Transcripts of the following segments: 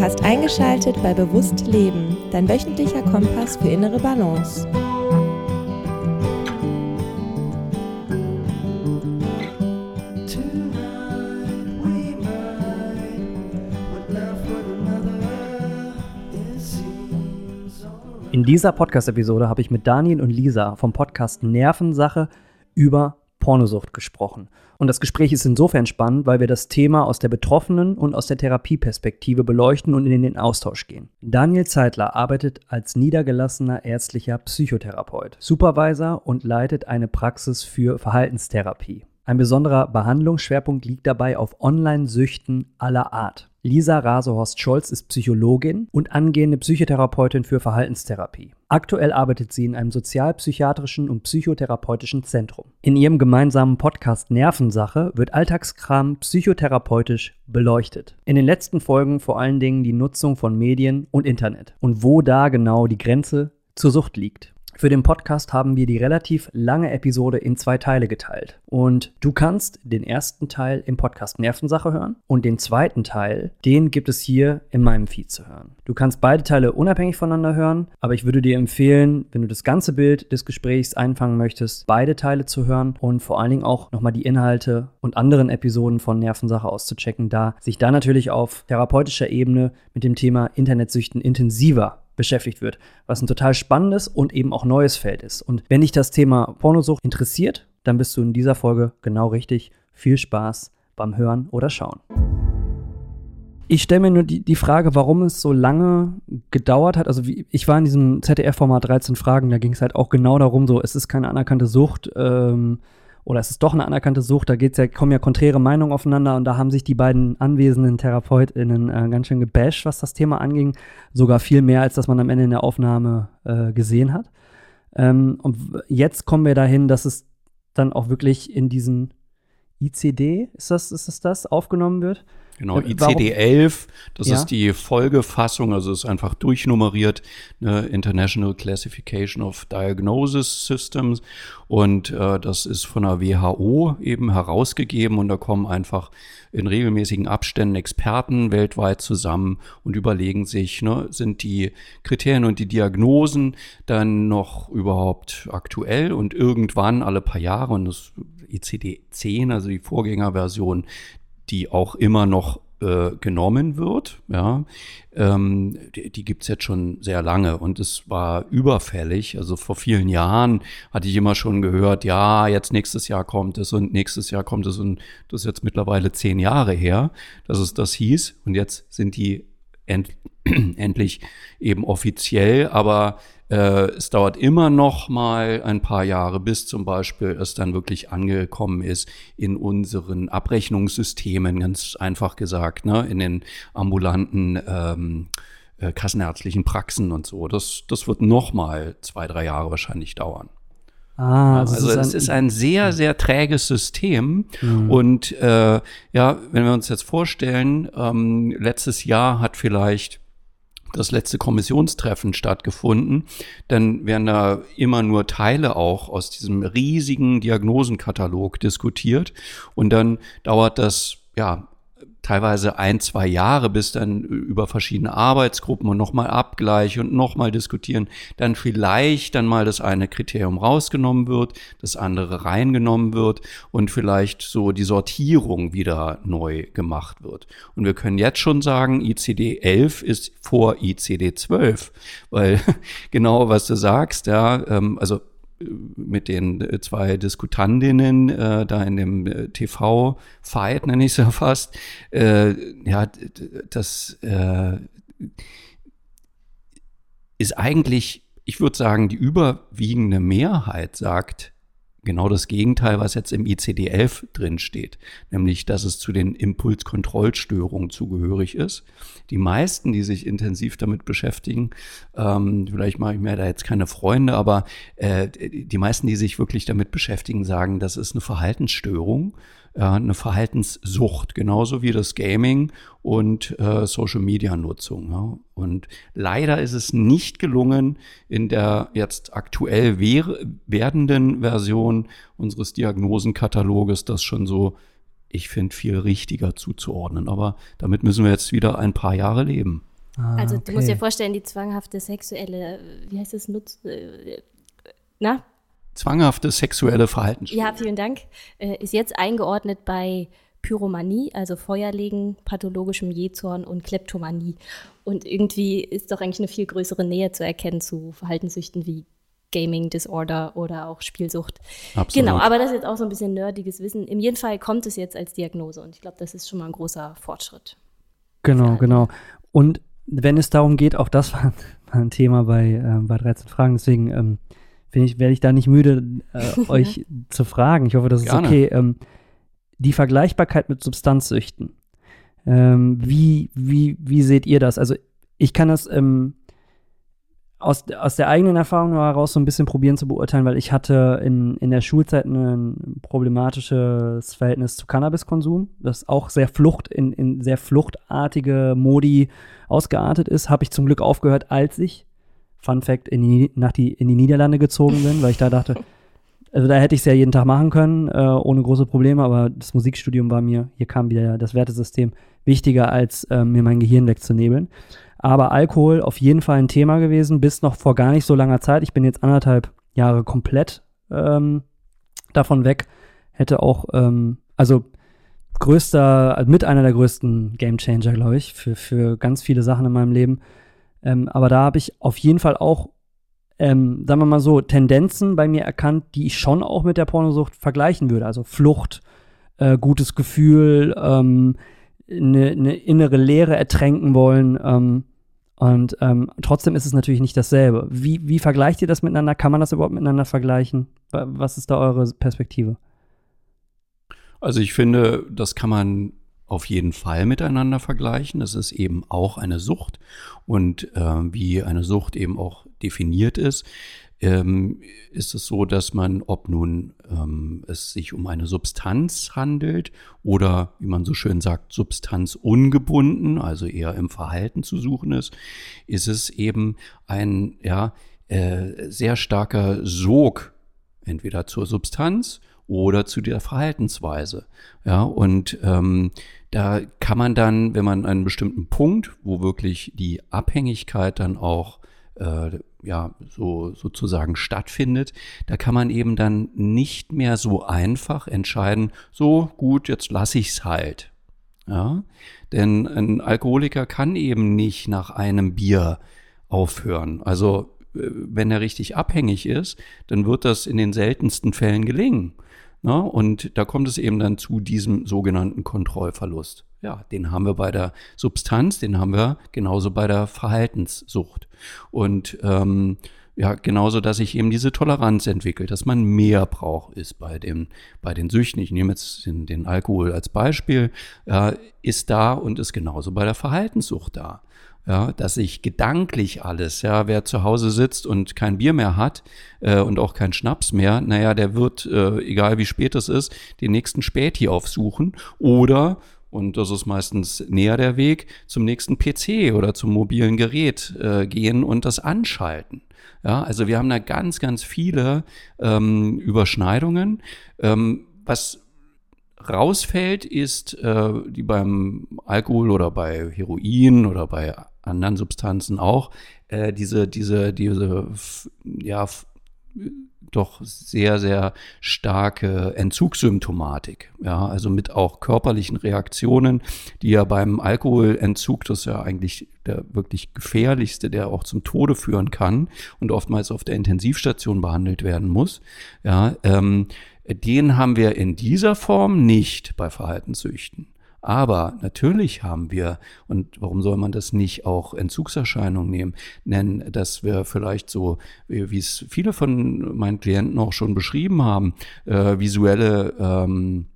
Hast eingeschaltet bei Bewusst Leben, dein wöchentlicher Kompass für innere Balance. In dieser Podcast-Episode habe ich mit Daniel und Lisa vom Podcast Nervensache über Pornosucht gesprochen. Und das Gespräch ist insofern spannend, weil wir das Thema aus der Betroffenen und aus der Therapieperspektive beleuchten und in den Austausch gehen. Daniel Zeitler arbeitet als niedergelassener ärztlicher Psychotherapeut, Supervisor und leitet eine Praxis für Verhaltenstherapie. Ein besonderer Behandlungsschwerpunkt liegt dabei auf Online-Süchten aller Art. Lisa Rasehorst-Scholz ist Psychologin und angehende Psychotherapeutin für Verhaltenstherapie. Aktuell arbeitet sie in einem sozialpsychiatrischen und psychotherapeutischen Zentrum. In ihrem gemeinsamen Podcast Nervensache wird Alltagskram psychotherapeutisch beleuchtet. In den letzten Folgen vor allen Dingen die Nutzung von Medien und Internet und wo da genau die Grenze zur Sucht liegt. Für den Podcast haben wir die relativ lange Episode in zwei Teile geteilt. Und du kannst den ersten Teil im Podcast Nervensache hören und den zweiten Teil, den gibt es hier in meinem Feed zu hören. Du kannst beide Teile unabhängig voneinander hören, aber ich würde dir empfehlen, wenn du das ganze Bild des Gesprächs einfangen möchtest, beide Teile zu hören und vor allen Dingen auch nochmal die Inhalte und anderen Episoden von Nervensache auszuchecken, da sich da natürlich auf therapeutischer Ebene mit dem Thema Internetsüchten intensiver beschäftigt wird, was ein total spannendes und eben auch neues Feld ist. Und wenn dich das Thema Pornosucht interessiert, dann bist du in dieser Folge genau richtig. Viel Spaß beim Hören oder Schauen. Ich stelle mir nur die, die Frage, warum es so lange gedauert hat. Also wie, ich war in diesem ZDF-Format 13 Fragen, da ging es halt auch genau darum, so es ist keine anerkannte Sucht. Ähm, oder es ist doch eine anerkannte Sucht, da geht's ja, kommen ja konträre Meinungen aufeinander und da haben sich die beiden anwesenden TherapeutInnen äh, ganz schön gebasht, was das Thema anging. Sogar viel mehr, als das man am Ende in der Aufnahme äh, gesehen hat. Ähm, und jetzt kommen wir dahin, dass es dann auch wirklich in diesen ICD, ist das, ist das, das aufgenommen wird? Genau, äh, ICD-11, das ja? ist die Folgefassung, also ist einfach durchnummeriert, eine International Classification of Diagnosis Systems und äh, das ist von der WHO eben herausgegeben und da kommen einfach in regelmäßigen Abständen Experten weltweit zusammen und überlegen sich, ne, sind die Kriterien und die Diagnosen dann noch überhaupt aktuell und irgendwann alle paar Jahre und das ICD-10, also die Vorgängerversion, die auch immer noch äh, genommen wird. Ja, ähm, die, die gibt es jetzt schon sehr lange und es war überfällig. Also vor vielen Jahren hatte ich immer schon gehört, ja, jetzt nächstes Jahr kommt es und nächstes Jahr kommt es und das ist jetzt mittlerweile zehn Jahre her, dass es das hieß und jetzt sind die end endlich eben offiziell, aber es dauert immer noch mal ein paar Jahre, bis zum Beispiel es dann wirklich angekommen ist in unseren Abrechnungssystemen, ganz einfach gesagt, ne, in den ambulanten ähm, äh, kassenärztlichen Praxen und so. Das, das wird noch mal zwei, drei Jahre wahrscheinlich dauern. Ah, also, also es ist ein sehr, sehr träges System. Mhm. Und äh, ja, wenn wir uns jetzt vorstellen, ähm, letztes Jahr hat vielleicht das letzte Kommissionstreffen stattgefunden, dann werden da immer nur Teile auch aus diesem riesigen Diagnosenkatalog diskutiert. Und dann dauert das ja teilweise ein, zwei Jahre, bis dann über verschiedene Arbeitsgruppen und nochmal Abgleich und nochmal diskutieren, dann vielleicht dann mal das eine Kriterium rausgenommen wird, das andere reingenommen wird und vielleicht so die Sortierung wieder neu gemacht wird. Und wir können jetzt schon sagen, ICD 11 ist vor ICD 12, weil genau was du sagst, ja, ähm, also mit den äh, zwei Diskutantinnen äh, da in dem äh, TV-Fight, nenne ich es ja fast, äh, ja, das äh, ist eigentlich, ich würde sagen, die überwiegende Mehrheit sagt, genau das Gegenteil, was jetzt im ICD-11 drin steht, nämlich, dass es zu den Impulskontrollstörungen zugehörig ist. Die meisten, die sich intensiv damit beschäftigen, ähm, vielleicht mache ich mir da jetzt keine Freunde, aber äh, die meisten, die sich wirklich damit beschäftigen, sagen, das ist eine Verhaltensstörung ja, eine Verhaltenssucht, genauso wie das Gaming und äh, Social Media Nutzung. Ja. Und leider ist es nicht gelungen, in der jetzt aktuell werdenden Version unseres Diagnosenkataloges das schon so, ich finde, viel richtiger zuzuordnen. Aber damit müssen wir jetzt wieder ein paar Jahre leben. Ah, also du musst dir vorstellen, die zwanghafte sexuelle, wie heißt das, Nutz, äh, na? Zwanghafte sexuelle Verhaltensstörung. Ja, vielen Dank. Äh, ist jetzt eingeordnet bei Pyromanie, also Feuerlegen, pathologischem Jezorn und Kleptomanie. Und irgendwie ist doch eigentlich eine viel größere Nähe zu erkennen zu Verhaltenssüchten wie Gaming Disorder oder auch Spielsucht. Absolut. Genau, aber das ist jetzt auch so ein bisschen nerdiges Wissen. Im jeden Fall kommt es jetzt als Diagnose und ich glaube, das ist schon mal ein großer Fortschritt. Genau, genau. Und wenn es darum geht, auch das war, ein Thema bei, äh, bei 13 Fragen, deswegen ähm, ich, werde ich da nicht müde, äh, euch zu fragen. Ich hoffe, das ist Gerne. okay. Ähm, die Vergleichbarkeit mit Substanzsüchten. Ähm, wie, wie, wie seht ihr das? Also ich kann das ähm, aus, aus der eigenen Erfahrung heraus so ein bisschen probieren zu beurteilen, weil ich hatte in, in der Schulzeit ein problematisches Verhältnis zu Cannabiskonsum, das auch sehr Flucht, in, in sehr fluchtartige Modi ausgeartet ist. Habe ich zum Glück aufgehört, als ich, Fun Fact, in die, nach die, in die Niederlande gezogen bin, weil ich da dachte, also da hätte ich es ja jeden Tag machen können, äh, ohne große Probleme, aber das Musikstudium war mir, hier kam wieder das Wertesystem, wichtiger, als äh, mir mein Gehirn wegzunebeln. Aber Alkohol auf jeden Fall ein Thema gewesen, bis noch vor gar nicht so langer Zeit. Ich bin jetzt anderthalb Jahre komplett ähm, davon weg. Hätte auch, ähm, also größter, also mit einer der größten Gamechanger, glaube ich, für, für ganz viele Sachen in meinem Leben. Ähm, aber da habe ich auf jeden Fall auch, ähm, sagen wir mal so, Tendenzen bei mir erkannt, die ich schon auch mit der Pornosucht vergleichen würde. Also Flucht, äh, gutes Gefühl, ähm, eine, eine innere Leere ertränken wollen. Ähm, und ähm, trotzdem ist es natürlich nicht dasselbe. Wie, wie vergleicht ihr das miteinander? Kann man das überhaupt miteinander vergleichen? Was ist da eure Perspektive? Also ich finde, das kann man auf jeden Fall miteinander vergleichen. Es ist eben auch eine Sucht und äh, wie eine Sucht eben auch definiert ist, ähm, ist es so, dass man, ob nun ähm, es sich um eine Substanz handelt oder, wie man so schön sagt, substanzungebunden, also eher im Verhalten zu suchen ist, ist es eben ein ja, äh, sehr starker Sog entweder zur Substanz oder zu der Verhaltensweise. Ja, und ähm, da kann man dann, wenn man einen bestimmten Punkt, wo wirklich die Abhängigkeit dann auch äh, ja, so sozusagen stattfindet, da kann man eben dann nicht mehr so einfach entscheiden, so gut, jetzt lasse ich's halt. Ja, denn ein Alkoholiker kann eben nicht nach einem Bier aufhören. Also, äh, wenn er richtig abhängig ist, dann wird das in den seltensten Fällen gelingen. Na, und da kommt es eben dann zu diesem sogenannten Kontrollverlust. Ja, den haben wir bei der Substanz, den haben wir genauso bei der Verhaltenssucht. Und ähm, ja, genauso, dass sich eben diese Toleranz entwickelt, dass man mehr braucht, ist bei dem, bei den Süchten. Ich nehme jetzt den, Alkohol als Beispiel, ja, ist da und ist genauso bei der Verhaltenssucht da ja, dass ich gedanklich alles, ja, wer zu Hause sitzt und kein Bier mehr hat äh, und auch kein Schnaps mehr, naja, der wird, äh, egal wie spät es ist, den nächsten Späti aufsuchen oder und das ist meistens näher der Weg, zum nächsten PC oder zum mobilen Gerät äh, gehen und das anschalten. Ja, also wir haben da ganz, ganz viele ähm, Überschneidungen. Ähm, was rausfällt, ist, äh, die beim Alkohol oder bei Heroin oder bei anderen Substanzen auch, äh, diese, diese, diese, ja, doch sehr, sehr starke Entzugssymptomatik. Ja, also mit auch körperlichen Reaktionen, die ja beim Alkoholentzug, das ist ja eigentlich der wirklich gefährlichste, der auch zum Tode führen kann und oftmals auf der Intensivstation behandelt werden muss. Ja, ähm, den haben wir in dieser Form nicht bei Verhaltenssüchten. Aber natürlich haben wir, und warum soll man das nicht auch Entzugserscheinungen nehmen, nennen, dass wir vielleicht so, wie es viele von meinen Klienten auch schon beschrieben haben, äh, visuelle, ähm,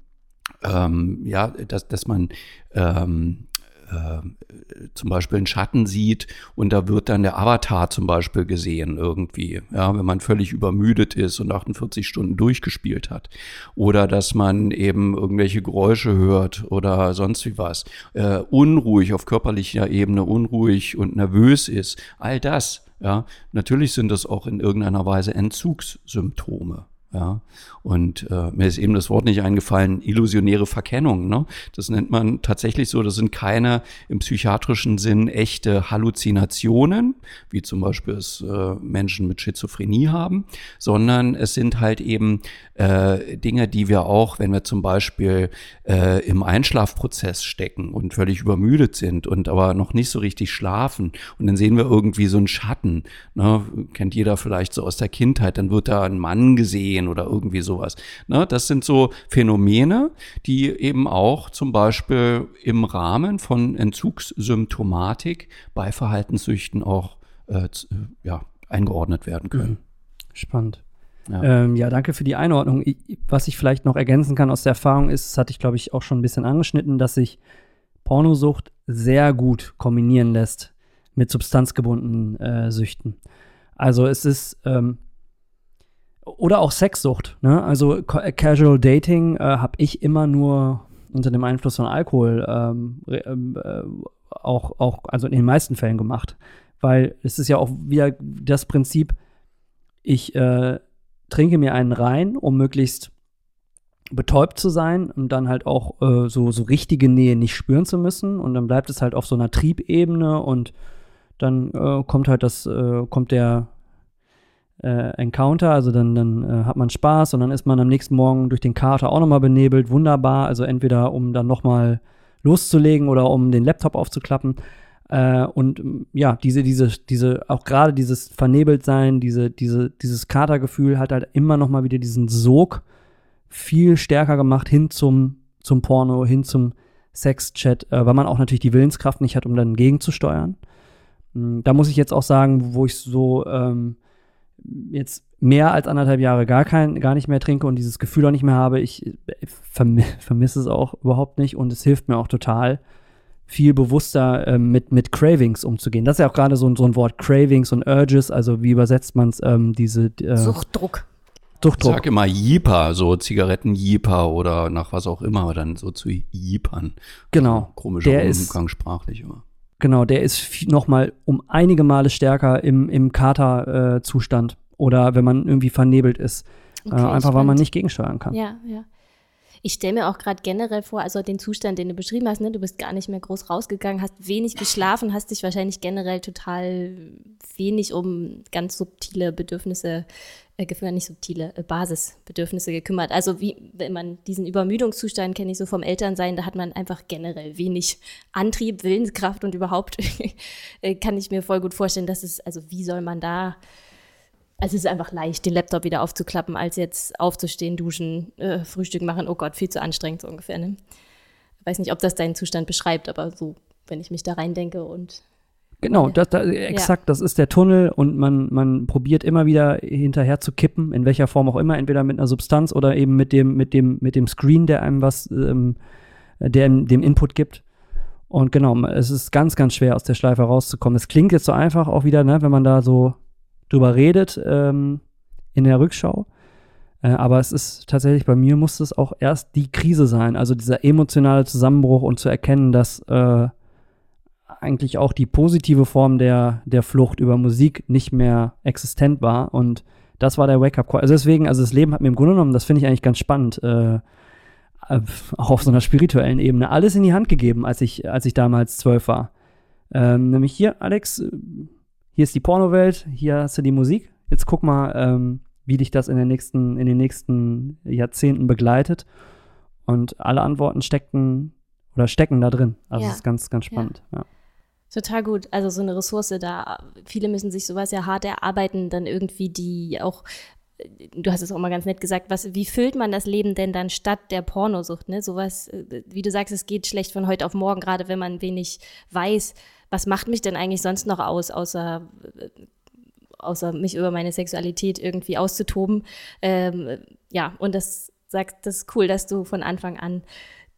ähm, ja, dass, dass man ähm, äh, zum Beispiel einen Schatten sieht und da wird dann der Avatar zum Beispiel gesehen irgendwie, ja, wenn man völlig übermüdet ist und 48 Stunden durchgespielt hat. Oder dass man eben irgendwelche Geräusche hört oder sonst wie was. Äh, unruhig auf körperlicher Ebene, unruhig und nervös ist. All das, ja, natürlich sind das auch in irgendeiner Weise Entzugssymptome. Ja, und äh, mir ist eben das Wort nicht eingefallen, illusionäre Verkennung. Ne? Das nennt man tatsächlich so, das sind keine im psychiatrischen Sinn echte Halluzinationen, wie zum Beispiel es äh, Menschen mit Schizophrenie haben, sondern es sind halt eben äh, Dinge, die wir auch, wenn wir zum Beispiel äh, im Einschlafprozess stecken und völlig übermüdet sind und aber noch nicht so richtig schlafen und dann sehen wir irgendwie so einen Schatten, ne? kennt jeder vielleicht so aus der Kindheit, dann wird da ein Mann gesehen, sehen oder irgendwie sowas. Ne? Das sind so Phänomene, die eben auch zum Beispiel im Rahmen von Entzugssymptomatik bei Verhaltenssüchten auch äh, äh, ja, eingeordnet werden können. Mhm. Spannend. Ja. Ähm, ja. danke für die Einordnung. Ich, was ich vielleicht noch ergänzen kann aus der Erfahrung ist, das hatte ich glaube ich auch schon ein bisschen angeschnitten, dass sich Pornosucht sehr gut kombinieren lässt mit substanzgebundenen äh, Süchten. Also es ist, ähm, oder auch Sexsucht. Ne? Also Casual Dating äh, habe ich immer nur unter dem Einfluss von Alkohol ähm, ähm, äh, auch, auch, also in den meisten Fällen gemacht. Weil es ist ja auch wieder das Prinzip, ich äh, trinke mir einen rein, um möglichst betäubt zu sein und dann halt auch äh, so, so richtige Nähe nicht spüren zu müssen. Und dann bleibt es halt auf so einer Triebebene und dann äh, kommt halt das, äh, kommt der äh, Encounter, also dann, dann äh, hat man Spaß und dann ist man am nächsten Morgen durch den Kater auch nochmal benebelt, wunderbar, also entweder um dann nochmal loszulegen oder um den Laptop aufzuklappen. Äh, und ja, diese, diese, diese, auch gerade dieses Vernebeltsein, diese, diese, dieses Katergefühl hat halt immer nochmal wieder diesen Sog viel stärker gemacht hin zum, zum Porno, hin zum Sexchat, äh, weil man auch natürlich die Willenskraft nicht hat, um dann gegenzusteuern. Hm, da muss ich jetzt auch sagen, wo ich so ähm, jetzt mehr als anderthalb Jahre gar kein, gar nicht mehr trinke und dieses Gefühl auch nicht mehr habe, ich verm vermisse es auch überhaupt nicht und es hilft mir auch total, viel bewusster äh, mit, mit Cravings umzugehen. Das ist ja auch gerade so, so ein Wort, Cravings und Urges, also wie übersetzt man es, ähm, diese äh, Suchtdruck. Suchtdruck. Ich sag immer Jeeper, so Zigaretten-Jeeper oder nach was auch immer, aber dann so zu Jeepern. Genau. Also, komischer der Umgangssprachlich immer. Genau, der ist noch mal um einige Male stärker im, im Kater-Zustand äh, oder wenn man irgendwie vernebelt ist. Äh, okay, äh, einfach weil man nicht gegensteuern kann. Ja, ja. Ich stelle mir auch gerade generell vor, also den Zustand, den du beschrieben hast, ne, du bist gar nicht mehr groß rausgegangen, hast wenig geschlafen, hast dich wahrscheinlich generell total wenig um ganz subtile Bedürfnisse äh, nicht subtile äh, Basisbedürfnisse gekümmert. Also wie, wenn man diesen Übermüdungszustand kenne ich so vom Elternsein, da hat man einfach generell wenig Antrieb, Willenskraft und überhaupt äh, kann ich mir voll gut vorstellen, dass es, also wie soll man da also es ist einfach leicht, den Laptop wieder aufzuklappen, als jetzt aufzustehen, duschen, äh, Frühstück machen. Oh Gott, viel zu anstrengend so ungefähr. Ne? Ich weiß nicht, ob das deinen Zustand beschreibt, aber so, wenn ich mich da reindenke und Genau, das, das, exakt, ja. das ist der Tunnel und man, man probiert immer wieder hinterher zu kippen, in welcher Form auch immer, entweder mit einer Substanz oder eben mit dem, mit dem, mit dem Screen, der einem was, ähm, der dem Input gibt. Und genau, es ist ganz, ganz schwer, aus der Schleife rauszukommen. Es klingt jetzt so einfach auch wieder, ne, wenn man da so drüber redet ähm, in der Rückschau. Äh, aber es ist tatsächlich, bei mir musste es auch erst die Krise sein, also dieser emotionale Zusammenbruch und zu erkennen, dass äh, eigentlich auch die positive Form der, der Flucht über Musik nicht mehr existent war. Und das war der Wake-up-Call. Also deswegen, also das Leben hat mir im Grunde genommen, das finde ich eigentlich ganz spannend, äh, auch auf so einer spirituellen Ebene, alles in die Hand gegeben, als ich, als ich damals zwölf war. Ähm, nämlich hier, Alex, hier ist die Pornowelt, hier hast du die Musik. Jetzt guck mal, ähm, wie dich das in den nächsten, in den nächsten Jahrzehnten begleitet. Und alle Antworten stecken oder stecken da drin. Also ja. das ist ganz, ganz spannend. Ja. ja. Total gut. Also so eine Ressource da. Viele müssen sich sowas ja hart erarbeiten, dann irgendwie die auch du hast es auch mal ganz nett gesagt, was, wie füllt man das Leben denn dann statt der Pornosucht? Ne? Sowas, wie du sagst, es geht schlecht von heute auf morgen, gerade wenn man wenig weiß, was macht mich denn eigentlich sonst noch aus, außer, außer mich über meine Sexualität irgendwie auszutoben. Ähm, ja, und das sagt, das ist cool, dass du von Anfang an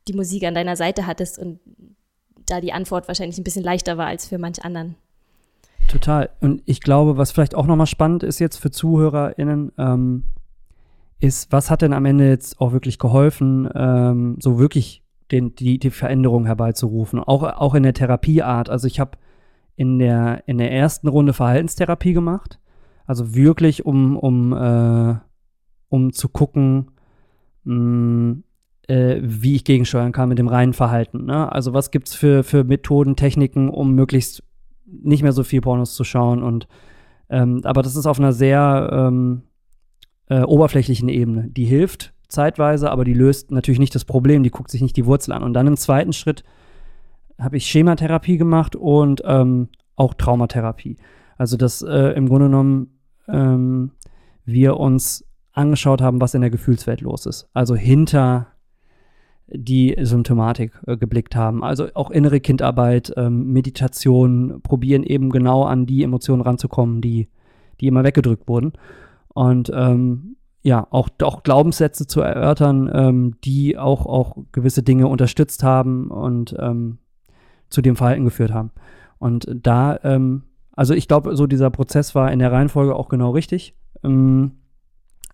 die Musik an deiner Seite hattest und da die Antwort wahrscheinlich ein bisschen leichter war als für manch anderen. Total. Und ich glaube, was vielleicht auch nochmal spannend ist jetzt für ZuhörerInnen, ähm, ist, was hat denn am Ende jetzt auch wirklich geholfen, ähm, so wirklich den, die, die Veränderung herbeizurufen? Auch, auch in der Therapieart. Also ich habe in der, in der ersten Runde Verhaltenstherapie gemacht. Also wirklich, um, um äh, um zu gucken, mh, mm, äh, wie ich gegensteuern kann mit dem reinen Verhalten. Ne? Also was gibt es für, für Methoden, Techniken, um möglichst nicht mehr so viel Pornos zu schauen und ähm, aber das ist auf einer sehr ähm, äh, oberflächlichen Ebene. Die hilft zeitweise, aber die löst natürlich nicht das Problem, die guckt sich nicht die Wurzel an. Und dann im zweiten Schritt habe ich Schematherapie gemacht und ähm, auch Traumatherapie. Also dass äh, im Grunde genommen ähm, wir uns angeschaut haben, was in der Gefühlswelt los ist. Also hinter die Symptomatik äh, geblickt haben. Also auch innere Kindarbeit, ähm, Meditation, probieren eben genau an die Emotionen ranzukommen, die, die immer weggedrückt wurden. Und ähm, ja, auch, auch Glaubenssätze zu erörtern, ähm, die auch, auch gewisse Dinge unterstützt haben und ähm, zu dem Verhalten geführt haben. Und da, ähm, also ich glaube, so dieser Prozess war in der Reihenfolge auch genau richtig. Ähm,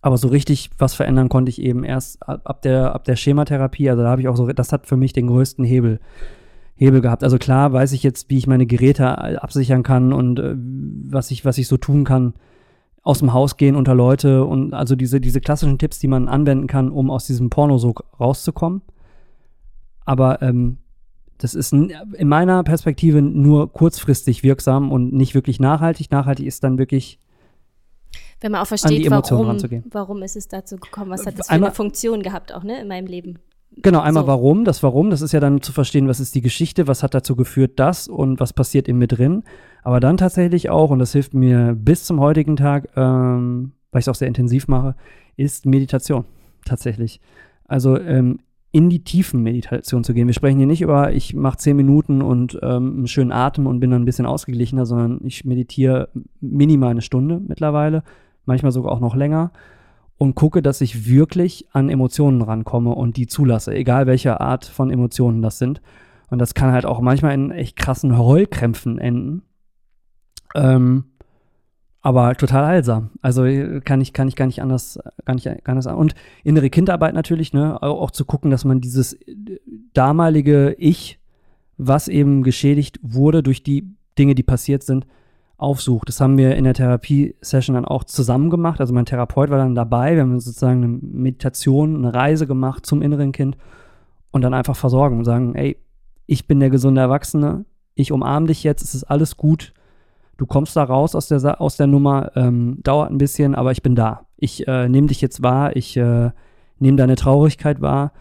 aber so richtig was verändern konnte ich eben erst ab der, ab der Schematherapie. Also da habe ich auch so, das hat für mich den größten Hebel, Hebel gehabt. Also klar weiß ich jetzt, wie ich meine Geräte absichern kann und äh, was ich, was ich so tun kann. Aus dem Haus gehen unter Leute und also diese, diese klassischen Tipps, die man anwenden kann, um aus diesem Pornosog rauszukommen. Aber ähm, das ist in meiner Perspektive nur kurzfristig wirksam und nicht wirklich nachhaltig. Nachhaltig ist dann wirklich wenn man auch versteht, warum, warum ist es dazu gekommen, was hat das für einmal, eine Funktion gehabt auch ne, in meinem Leben. Genau, einmal so. warum, das Warum, das ist ja dann zu verstehen, was ist die Geschichte, was hat dazu geführt, das und was passiert in mir drin. Aber dann tatsächlich auch, und das hilft mir bis zum heutigen Tag, ähm, weil ich es auch sehr intensiv mache, ist Meditation tatsächlich. Also ähm, in die tiefen Meditation zu gehen. Wir sprechen hier nicht über, ich mache zehn Minuten und ähm, einen schönen Atem und bin dann ein bisschen ausgeglichener, sondern ich meditiere minimal eine Stunde mittlerweile manchmal sogar auch noch länger und gucke, dass ich wirklich an Emotionen rankomme und die zulasse, egal welche Art von Emotionen das sind. Und das kann halt auch manchmal in echt krassen Heulkrämpfen enden. Ähm, aber total heilsam. Also kann ich, kann ich gar nicht anders, gar nicht, gar nicht Und innere Kindarbeit natürlich, ne, auch zu gucken, dass man dieses damalige Ich, was eben geschädigt wurde durch die Dinge, die passiert sind, aufsucht. Das haben wir in der Therapiesession dann auch zusammen gemacht. Also mein Therapeut war dann dabei. Wir haben sozusagen eine Meditation, eine Reise gemacht zum inneren Kind und dann einfach versorgen und sagen, ey, ich bin der gesunde Erwachsene, ich umarme dich jetzt, es ist alles gut. Du kommst da raus aus der, aus der Nummer, ähm, dauert ein bisschen, aber ich bin da. Ich äh, nehme dich jetzt wahr, ich äh, nehme deine Traurigkeit wahr.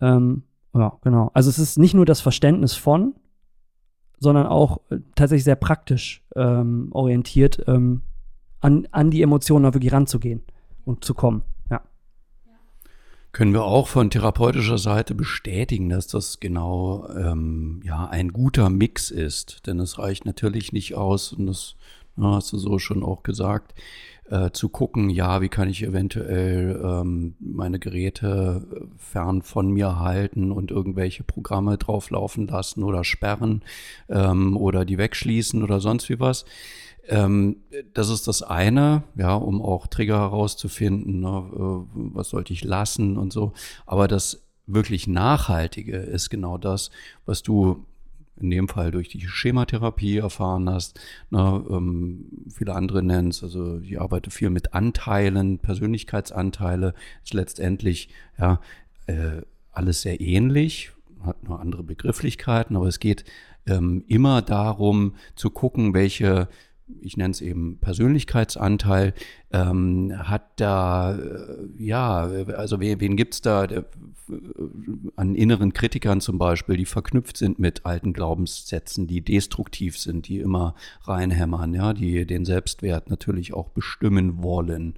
Ähm, ja, genau. Also es ist nicht nur das Verständnis von, sondern auch äh, tatsächlich sehr praktisch ähm, orientiert, ähm, an, an die Emotionen auch wirklich ranzugehen und zu kommen. Können wir auch von therapeutischer Seite bestätigen, dass das genau ähm, ja, ein guter Mix ist. Denn es reicht natürlich nicht aus, und das hast du so schon auch gesagt, äh, zu gucken, ja, wie kann ich eventuell ähm, meine Geräte äh, fern von mir halten und irgendwelche Programme drauflaufen lassen oder sperren ähm, oder die wegschließen oder sonst wie was. Ähm, das ist das eine, ja, um auch Trigger herauszufinden, ne, äh, was sollte ich lassen und so. Aber das wirklich Nachhaltige ist genau das, was du in dem Fall durch die Schematherapie erfahren hast. Na, ähm, viele andere nennen es, also ich arbeite viel mit Anteilen, Persönlichkeitsanteile, ist letztendlich ja äh, alles sehr ähnlich, hat nur andere Begrifflichkeiten, aber es geht ähm, immer darum zu gucken, welche ich nenne es eben Persönlichkeitsanteil, ähm, hat da, äh, ja, also wen, wen gibt es da äh, an inneren Kritikern zum Beispiel, die verknüpft sind mit alten Glaubenssätzen, die destruktiv sind, die immer reinhämmern, ja, die den Selbstwert natürlich auch bestimmen wollen.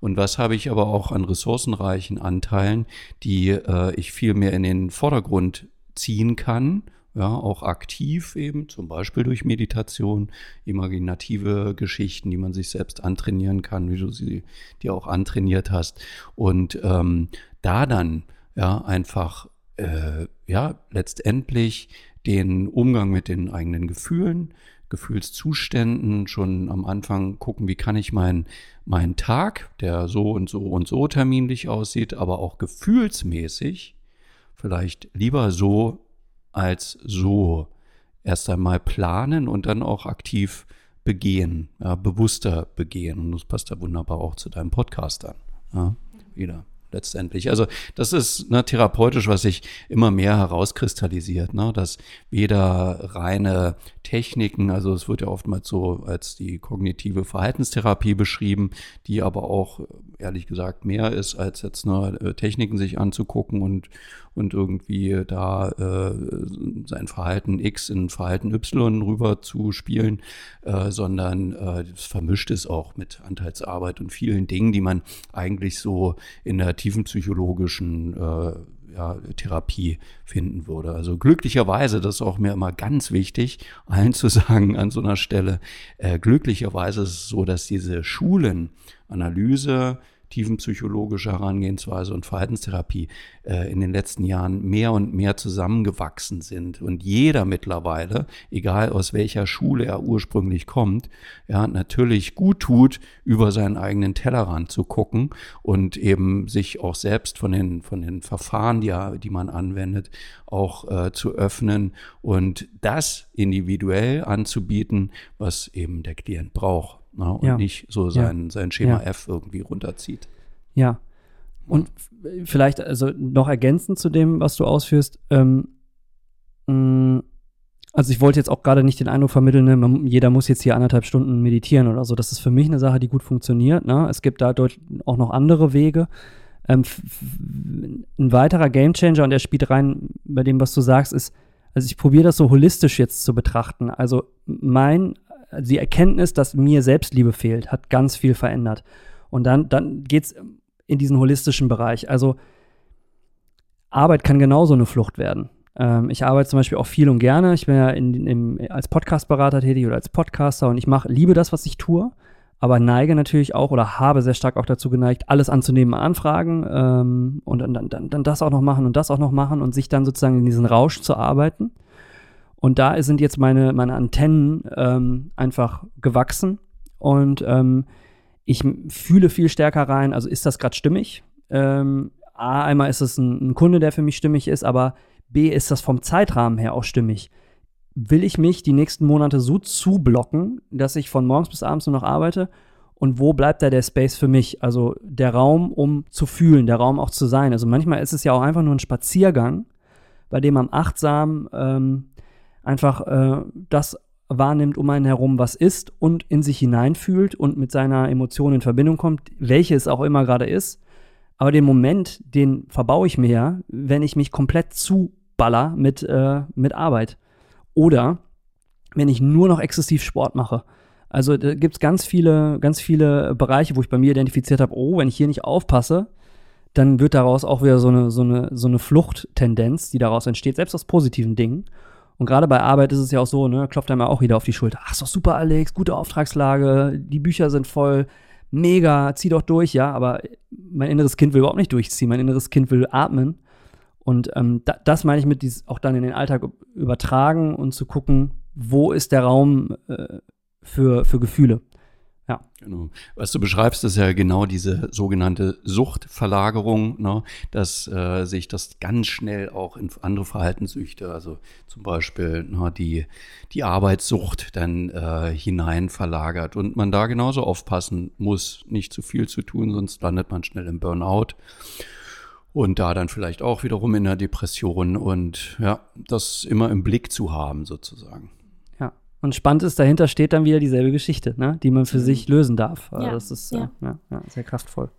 Und was habe ich aber auch an ressourcenreichen Anteilen, die äh, ich viel mehr in den Vordergrund ziehen kann ja, auch aktiv eben, zum Beispiel durch Meditation, imaginative Geschichten, die man sich selbst antrainieren kann, wie du sie dir auch antrainiert hast. Und ähm, da dann ja einfach äh, ja letztendlich den Umgang mit den eigenen Gefühlen, Gefühlszuständen schon am Anfang gucken, wie kann ich meinen mein Tag, der so und so und so terminlich aussieht, aber auch gefühlsmäßig vielleicht lieber so als so erst einmal planen und dann auch aktiv begehen, ja, bewusster begehen. Und das passt ja wunderbar auch zu deinem Podcast an. Ja. wieder letztendlich. Also das ist ne, therapeutisch, was sich immer mehr herauskristallisiert, ne, dass weder reine Techniken, also es wird ja oftmals so als die kognitive Verhaltenstherapie beschrieben, die aber auch ehrlich gesagt mehr ist, als jetzt nur äh, Techniken sich anzugucken und, und irgendwie da äh, sein Verhalten X in Verhalten Y rüber zu spielen, äh, sondern äh, das vermischt es auch mit Anteilsarbeit und vielen Dingen, die man eigentlich so in der tiefenpsychologischen äh, ja, Therapie finden würde. Also glücklicherweise, das ist auch mir immer ganz wichtig, allen zu sagen an so einer Stelle, äh, glücklicherweise ist es so, dass diese Schulen, Analyse, tiefenpsychologische Herangehensweise und Verhaltenstherapie äh, in den letzten Jahren mehr und mehr zusammengewachsen sind. Und jeder mittlerweile, egal aus welcher Schule er ursprünglich kommt, ja, natürlich gut tut, über seinen eigenen Tellerrand zu gucken und eben sich auch selbst von den, von den Verfahren, die, die man anwendet, auch äh, zu öffnen und das individuell anzubieten, was eben der Klient braucht ne? und ja. nicht so sein, sein Schema. F irgendwie runterzieht. Ja. Und vielleicht also noch ergänzend zu dem, was du ausführst, ähm, mm, also ich wollte jetzt auch gerade nicht den Eindruck vermitteln, ne, man, jeder muss jetzt hier anderthalb Stunden meditieren oder so. Das ist für mich eine Sache, die gut funktioniert. Ne? Es gibt da auch noch andere Wege. Ähm, ein weiterer Gamechanger, und der spielt rein bei dem, was du sagst, ist, also ich probiere das so holistisch jetzt zu betrachten. Also mein die Erkenntnis, dass mir Selbstliebe fehlt, hat ganz viel verändert. Und dann, dann geht es in diesen holistischen Bereich. Also Arbeit kann genauso eine Flucht werden. Ähm, ich arbeite zum Beispiel auch viel und gerne. Ich bin ja in, in, als Podcastberater tätig oder als Podcaster und ich mache, liebe das, was ich tue, aber neige natürlich auch oder habe sehr stark auch dazu geneigt, alles anzunehmen, Anfragen ähm, und dann, dann, dann das auch noch machen und das auch noch machen und sich dann sozusagen in diesen Rausch zu arbeiten. Und da sind jetzt meine, meine Antennen ähm, einfach gewachsen und ähm, ich fühle viel stärker rein, also ist das gerade stimmig? Ähm, A, einmal ist es ein, ein, Kunde, der für mich stimmig ist, aber B, ist das vom Zeitrahmen her auch stimmig. Will ich mich die nächsten Monate so zublocken, dass ich von morgens bis abends nur noch arbeite? Und wo bleibt da der Space für mich? Also der Raum, um zu fühlen, der Raum auch zu sein. Also manchmal ist es ja auch einfach nur ein Spaziergang, bei dem man achtsam ähm, einfach äh, das wahrnimmt um einen herum, was ist und in sich hineinfühlt und mit seiner Emotion in Verbindung kommt, welche es auch immer gerade ist. Aber den Moment, den verbaue ich mir ja, wenn ich mich komplett zuballer mit, äh, mit Arbeit. Oder wenn ich nur noch exzessiv Sport mache. Also da gibt es ganz viele, ganz viele Bereiche, wo ich bei mir identifiziert habe, oh, wenn ich hier nicht aufpasse, dann wird daraus auch wieder so eine, so eine, so eine Fluchttendenz, die daraus entsteht, selbst aus positiven Dingen. Und gerade bei Arbeit ist es ja auch so, ne, klopft einem auch wieder auf die Schulter. Ach, ist doch super, Alex, gute Auftragslage, die Bücher sind voll, mega, zieh doch durch, ja. Aber mein inneres Kind will überhaupt nicht durchziehen, mein inneres Kind will atmen. Und ähm, da, das meine ich mit dies auch dann in den Alltag übertragen und zu gucken, wo ist der Raum äh, für, für Gefühle. Ja. Genau. Was du beschreibst, ist ja genau diese sogenannte Suchtverlagerung, ne? dass äh, sich das ganz schnell auch in andere Verhaltenssüchte, also zum Beispiel ne, die, die Arbeitssucht dann äh, hinein verlagert. Und man da genauso aufpassen muss, nicht zu viel zu tun, sonst landet man schnell im Burnout. Und da dann vielleicht auch wiederum in der Depression und ja, das immer im Blick zu haben sozusagen. Und spannend ist, dahinter steht dann wieder dieselbe Geschichte, ne? die man für mhm. sich lösen darf. Also ja, das ist ja. Äh, ja, ja, sehr kraftvoll.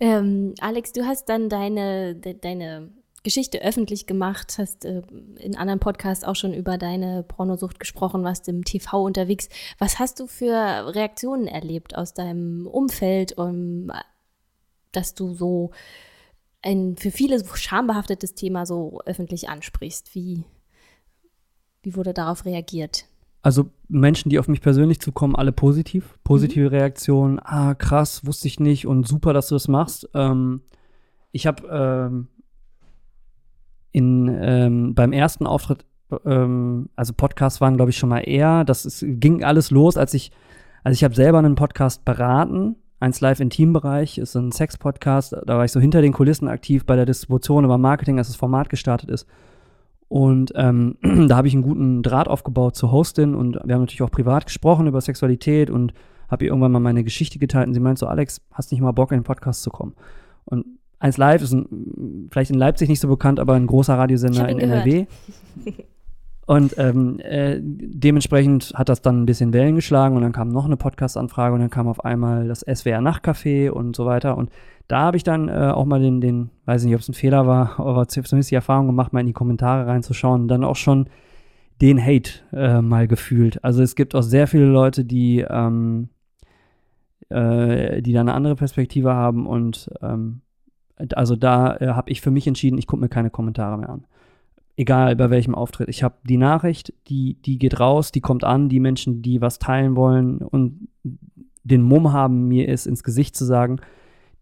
Ähm, Alex, du hast dann deine, de, deine Geschichte öffentlich gemacht, hast äh, in anderen Podcasts auch schon über deine Pornosucht gesprochen, warst im TV unterwegs. Was hast du für Reaktionen erlebt aus deinem Umfeld, um, dass du so ein für viele schambehaftetes Thema so öffentlich ansprichst? Wie, wie wurde darauf reagiert? Also Menschen, die auf mich persönlich zukommen, alle positiv. Positive mhm. Reaktionen. Ah, krass, wusste ich nicht und super, dass du das machst. Ähm, ich habe ähm, in ähm, beim ersten Auftritt, ähm, also Podcasts waren, glaube ich, schon mal eher. Das ist, ging alles los, als ich, also ich habe selber einen Podcast beraten. Eins Live Intim-Bereich ist ein Sex-Podcast. Da war ich so hinter den Kulissen aktiv bei der Distribution über Marketing, als das Format gestartet ist. Und ähm, da habe ich einen guten Draht aufgebaut zur Hostin und wir haben natürlich auch privat gesprochen über Sexualität und habe ihr irgendwann mal meine Geschichte geteilt und sie meint so, Alex, hast nicht mal Bock, in den Podcast zu kommen? Und 1 Live ist ein, vielleicht in Leipzig nicht so bekannt, aber ein großer Radiosender in NRW. Und ähm, äh, dementsprechend hat das dann ein bisschen Wellen geschlagen und dann kam noch eine Podcast-Anfrage und dann kam auf einmal das SWR Nachtcafé und so weiter. Und da habe ich dann äh, auch mal den, den, weiß nicht, ob es ein Fehler war, aber zumindest die Erfahrung gemacht, mal in die Kommentare reinzuschauen und dann auch schon den Hate äh, mal gefühlt. Also es gibt auch sehr viele Leute, die, ähm, äh, die da eine andere Perspektive haben und ähm, also da äh, habe ich für mich entschieden, ich gucke mir keine Kommentare mehr an egal bei welchem Auftritt. Ich habe die Nachricht, die, die geht raus, die kommt an, die Menschen, die was teilen wollen und den Mumm haben, mir es ins Gesicht zu sagen,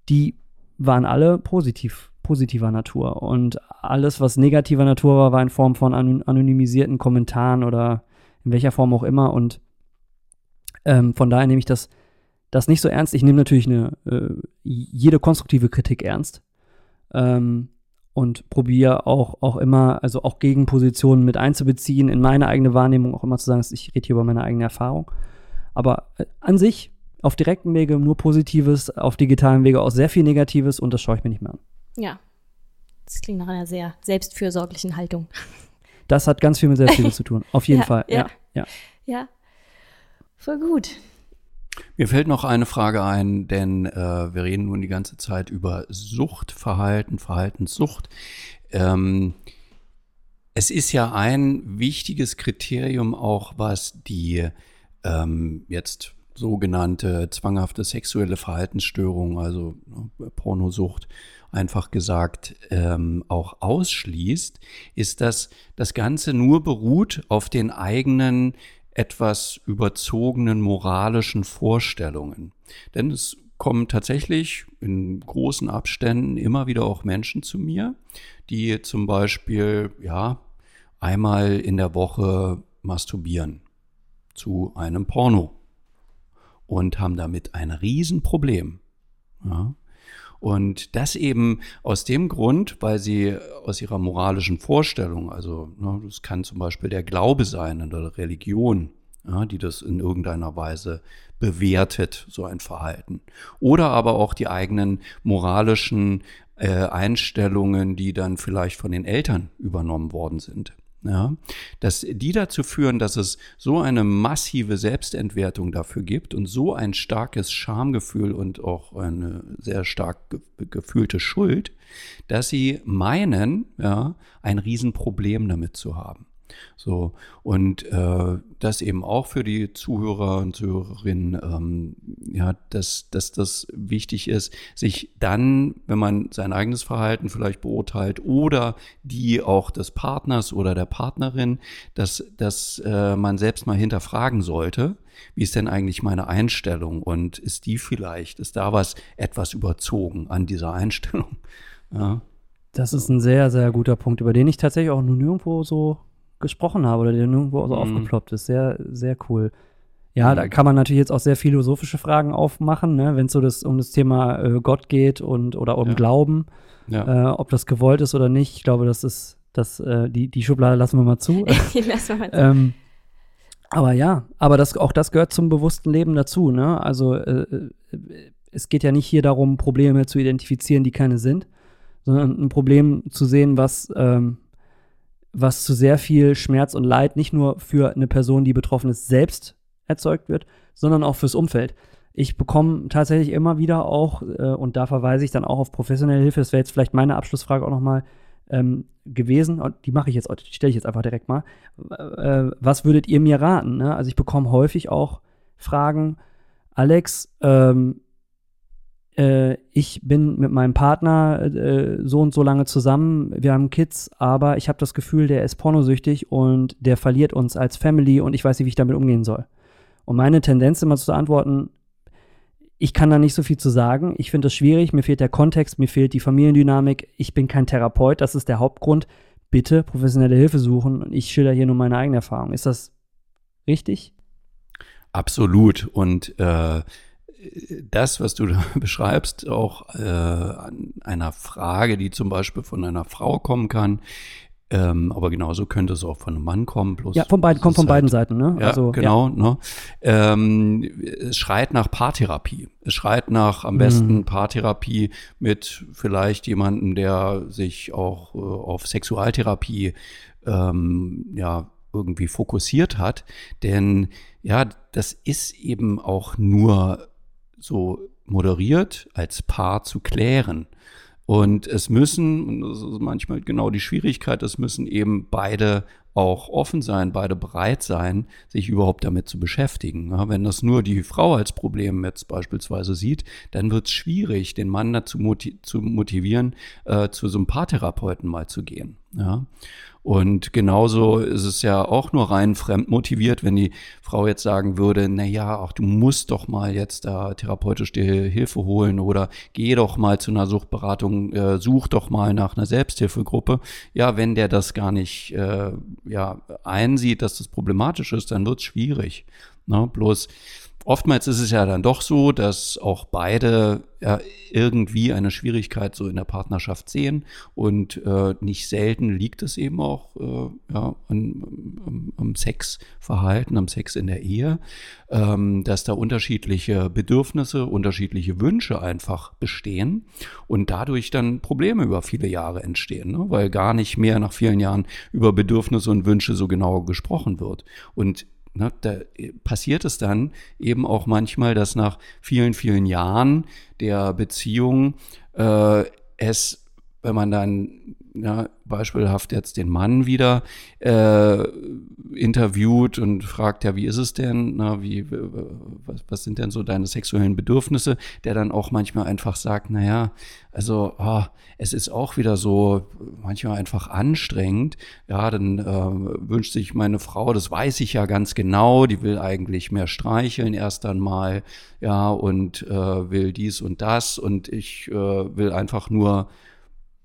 die waren alle positiv, positiver Natur. Und alles, was negativer Natur war, war in Form von anonymisierten Kommentaren oder in welcher Form auch immer. Und ähm, von daher nehme ich das, das nicht so ernst. Ich nehme natürlich eine, äh, jede konstruktive Kritik ernst. Ähm, und probiere auch, auch immer, also auch Gegenpositionen mit einzubeziehen, in meine eigene Wahrnehmung auch immer zu sagen, ich rede hier über meine eigene Erfahrung. Aber äh, an sich, auf direkten Wege nur Positives, auf digitalen Wege auch sehr viel Negatives und das schaue ich mir nicht mehr an. Ja, das klingt nach einer sehr selbstfürsorglichen Haltung. Das hat ganz viel mit Selbstliebe zu tun, auf jeden ja, Fall. Ja, ja, ja. Ja, voll gut. Mir fällt noch eine Frage ein, denn äh, wir reden nun die ganze Zeit über Suchtverhalten, Verhaltenssucht. Ähm, es ist ja ein wichtiges Kriterium auch, was die ähm, jetzt sogenannte zwanghafte sexuelle Verhaltensstörung, also ne, Pornosucht, einfach gesagt ähm, auch ausschließt, ist, dass das Ganze nur beruht auf den eigenen etwas überzogenen moralischen Vorstellungen. Denn es kommen tatsächlich in großen Abständen immer wieder auch Menschen zu mir, die zum Beispiel, ja, einmal in der Woche masturbieren zu einem Porno und haben damit ein Riesenproblem. Ja. Und das eben aus dem Grund, weil sie aus ihrer moralischen Vorstellung, also ne, das kann zum Beispiel der Glaube sein oder Religion, ja, die das in irgendeiner Weise bewertet, so ein Verhalten. Oder aber auch die eigenen moralischen äh, Einstellungen, die dann vielleicht von den Eltern übernommen worden sind ja, dass die dazu führen, dass es so eine massive Selbstentwertung dafür gibt und so ein starkes Schamgefühl und auch eine sehr stark ge gefühlte Schuld, dass sie meinen, ja, ein Riesenproblem damit zu haben. So, und äh, das eben auch für die Zuhörer und Zuhörerinnen, ähm, ja, dass, dass das wichtig ist, sich dann, wenn man sein eigenes Verhalten vielleicht beurteilt oder die auch des Partners oder der Partnerin, dass, dass äh, man selbst mal hinterfragen sollte, wie ist denn eigentlich meine Einstellung und ist die vielleicht, ist da was etwas überzogen an dieser Einstellung? Ja. Das ist ein sehr, sehr guter Punkt, über den ich tatsächlich auch nur nirgendwo so gesprochen habe oder der nirgendwo so mhm. aufgeploppt ist. Sehr, sehr cool. Ja, mhm. da kann man natürlich jetzt auch sehr philosophische Fragen aufmachen, ne? wenn es so das, um das Thema äh, Gott geht und oder um ja. Glauben, ja. Äh, ob das gewollt ist oder nicht. Ich glaube, das ist, das, äh, die, die Schublade lassen wir mal zu. lassen wir mal zu. Ähm, aber ja, aber das, auch das gehört zum bewussten Leben dazu. Ne? Also äh, äh, es geht ja nicht hier darum, Probleme zu identifizieren, die keine sind, sondern ein Problem zu sehen, was ähm, was zu sehr viel Schmerz und Leid nicht nur für eine Person, die betroffen ist, selbst erzeugt wird, sondern auch fürs Umfeld. Ich bekomme tatsächlich immer wieder auch, äh, und da verweise ich dann auch auf professionelle Hilfe, das wäre jetzt vielleicht meine Abschlussfrage auch nochmal ähm, gewesen, und die mache ich jetzt, die stelle ich jetzt einfach direkt mal. Äh, was würdet ihr mir raten? Ne? Also ich bekomme häufig auch Fragen, Alex, ähm, äh, ich bin mit meinem Partner äh, so und so lange zusammen, wir haben Kids, aber ich habe das Gefühl, der ist pornosüchtig und der verliert uns als Family und ich weiß nicht, wie ich damit umgehen soll. Und meine Tendenz immer zu antworten, ich kann da nicht so viel zu sagen. Ich finde das schwierig, mir fehlt der Kontext, mir fehlt die Familiendynamik. Ich bin kein Therapeut, das ist der Hauptgrund. Bitte professionelle Hilfe suchen und ich schilder hier nur meine eigene Erfahrung. Ist das richtig? Absolut. Und äh das, was du da beschreibst, auch äh, an einer Frage, die zum Beispiel von einer Frau kommen kann, Ähm, aber genauso könnte es auch von einem Mann kommen. Bloß ja, von beiden, kommt von halt, beiden Seiten, ne? Ja, also, genau. Ja. Ne? Ähm, es schreit nach Paartherapie. Es schreit nach am besten mhm. Paartherapie mit vielleicht jemandem, der sich auch äh, auf Sexualtherapie ähm, ja irgendwie fokussiert hat. Denn ja, das ist eben auch nur so moderiert als Paar zu klären. Und es müssen, und das ist manchmal genau die Schwierigkeit, es müssen eben beide auch offen sein, beide bereit sein, sich überhaupt damit zu beschäftigen. Ja, wenn das nur die Frau als Problem jetzt beispielsweise sieht, dann wird es schwierig, den Mann dazu zu motivieren, äh, zu so einem Paartherapeuten mal zu gehen. Ja. Und genauso ist es ja auch nur rein fremd motiviert, wenn die Frau jetzt sagen würde, na ja, ach, du musst doch mal jetzt da therapeutisch dir Hilfe holen oder geh doch mal zu einer Suchtberatung, äh, such doch mal nach einer Selbsthilfegruppe. Ja, wenn der das gar nicht äh, ja, einsieht, dass das problematisch ist, dann wird es schwierig. Ne? Bloß oftmals ist es ja dann doch so, dass auch beide ja, irgendwie eine Schwierigkeit so in der Partnerschaft sehen und äh, nicht selten liegt es eben auch äh, ja, an, am, Sexverhalten, am Sex in der Ehe, ähm, dass da unterschiedliche Bedürfnisse, unterschiedliche Wünsche einfach bestehen und dadurch dann Probleme über viele Jahre entstehen, ne? weil gar nicht mehr nach vielen Jahren über Bedürfnisse und Wünsche so genau gesprochen wird. Und Ne, da passiert es dann eben auch manchmal, dass nach vielen, vielen Jahren der Beziehung äh, es, wenn man dann ja, beispielhaft jetzt den Mann wieder äh, interviewt und fragt, ja, wie ist es denn? Na, wie, was, was sind denn so deine sexuellen Bedürfnisse? Der dann auch manchmal einfach sagt, naja, also oh, es ist auch wieder so manchmal einfach anstrengend. Ja, dann äh, wünscht sich meine Frau, das weiß ich ja ganz genau, die will eigentlich mehr streicheln erst einmal, ja, und äh, will dies und das und ich äh, will einfach nur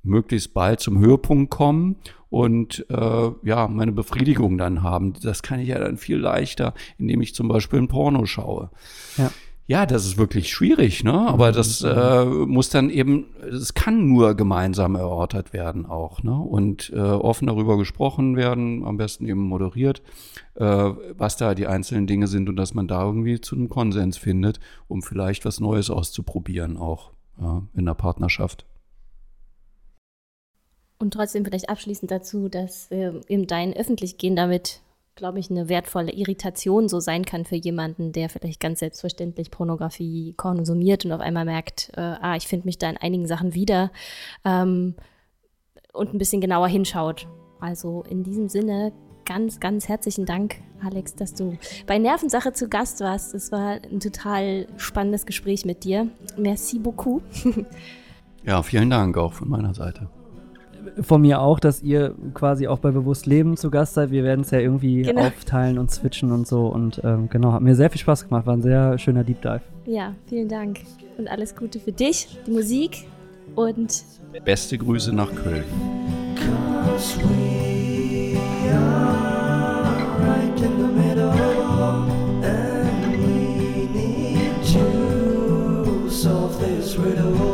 möglichst bald zum Höhepunkt kommen und äh, ja, meine Befriedigung dann haben. Das kann ich ja dann viel leichter, indem ich zum Beispiel ein Porno schaue. Ja. Ja, das ist wirklich schwierig, ne? Aber das äh, muss dann eben, es kann nur gemeinsam erörtert werden auch, ne? Und äh, offen darüber gesprochen werden, am besten eben moderiert, äh, was da die einzelnen Dinge sind und dass man da irgendwie zu einem Konsens findet, um vielleicht was Neues auszuprobieren auch ja, in der Partnerschaft. Und trotzdem vielleicht abschließend dazu, dass äh, eben dein Öffentlichgehen damit, glaube ich, eine wertvolle Irritation so sein kann für jemanden, der vielleicht ganz selbstverständlich Pornografie konsumiert und auf einmal merkt, äh, ah, ich finde mich da in einigen Sachen wieder ähm, und ein bisschen genauer hinschaut. Also in diesem Sinne ganz, ganz herzlichen Dank, Alex, dass du bei Nervensache zu Gast warst. Es war ein total spannendes Gespräch mit dir. Merci beaucoup. ja, vielen Dank auch von meiner Seite von mir auch, dass ihr quasi auch bei Bewusst Leben zu Gast seid. Wir werden es ja irgendwie genau. aufteilen und switchen und so. Und ähm, genau, hat mir sehr viel Spaß gemacht. War ein sehr schöner Deep Dive. Ja, vielen Dank. Und alles Gute für dich, die Musik und. Beste Grüße nach Köln. solve this riddle